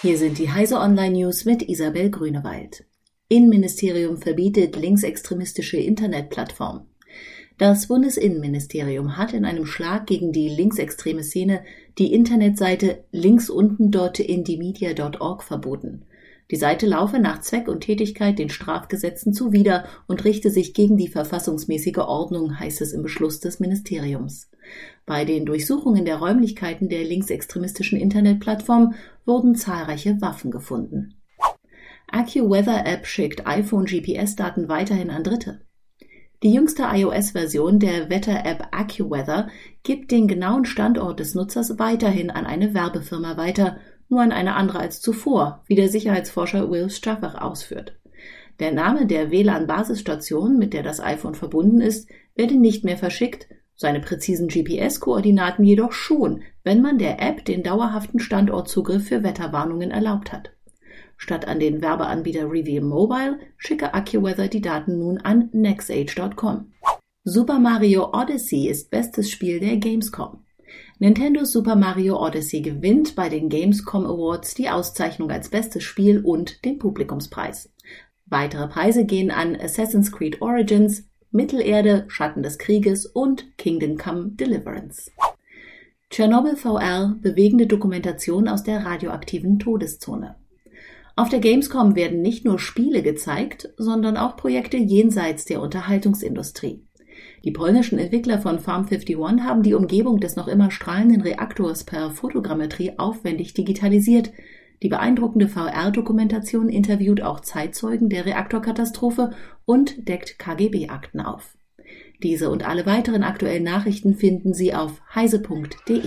Hier sind die Heise Online News mit Isabel Grünewald. Innenministerium verbietet linksextremistische Internetplattform. Das Bundesinnenministerium hat in einem Schlag gegen die linksextreme Szene die Internetseite linksunten.indimedia.org verboten. Die Seite laufe nach Zweck und Tätigkeit den Strafgesetzen zuwider und richte sich gegen die verfassungsmäßige Ordnung, heißt es im Beschluss des Ministeriums. Bei den Durchsuchungen der Räumlichkeiten der linksextremistischen Internetplattform wurden zahlreiche Waffen gefunden. AccuWeather App schickt iPhone GPS-Daten weiterhin an Dritte. Die jüngste iOS-Version der Wetter-App AccuWeather gibt den genauen Standort des Nutzers weiterhin an eine Werbefirma weiter, nur an eine andere als zuvor, wie der Sicherheitsforscher Will Staffach ausführt. Der Name der WLAN-Basisstation, mit der das iPhone verbunden ist, werde nicht mehr verschickt, seine präzisen GPS-Koordinaten jedoch schon, wenn man der App den dauerhaften Standortzugriff für Wetterwarnungen erlaubt hat. Statt an den Werbeanbieter Reveal Mobile schicke AccuWeather die Daten nun an nexage.com. Super Mario Odyssey ist bestes Spiel der Gamescom. Nintendo Super Mario Odyssey gewinnt bei den Gamescom Awards die Auszeichnung als bestes Spiel und den Publikumspreis. Weitere Preise gehen an Assassin's Creed Origins, Mittelerde, Schatten des Krieges und Kingdom Come Deliverance. Chernobyl VR bewegende Dokumentation aus der radioaktiven Todeszone. Auf der Gamescom werden nicht nur Spiele gezeigt, sondern auch Projekte jenseits der Unterhaltungsindustrie. Die polnischen Entwickler von Farm 51 haben die Umgebung des noch immer strahlenden Reaktors per Fotogrammetrie aufwendig digitalisiert. Die beeindruckende VR-Dokumentation interviewt auch Zeitzeugen der Reaktorkatastrophe und deckt KGB-Akten auf. Diese und alle weiteren aktuellen Nachrichten finden Sie auf heise.de.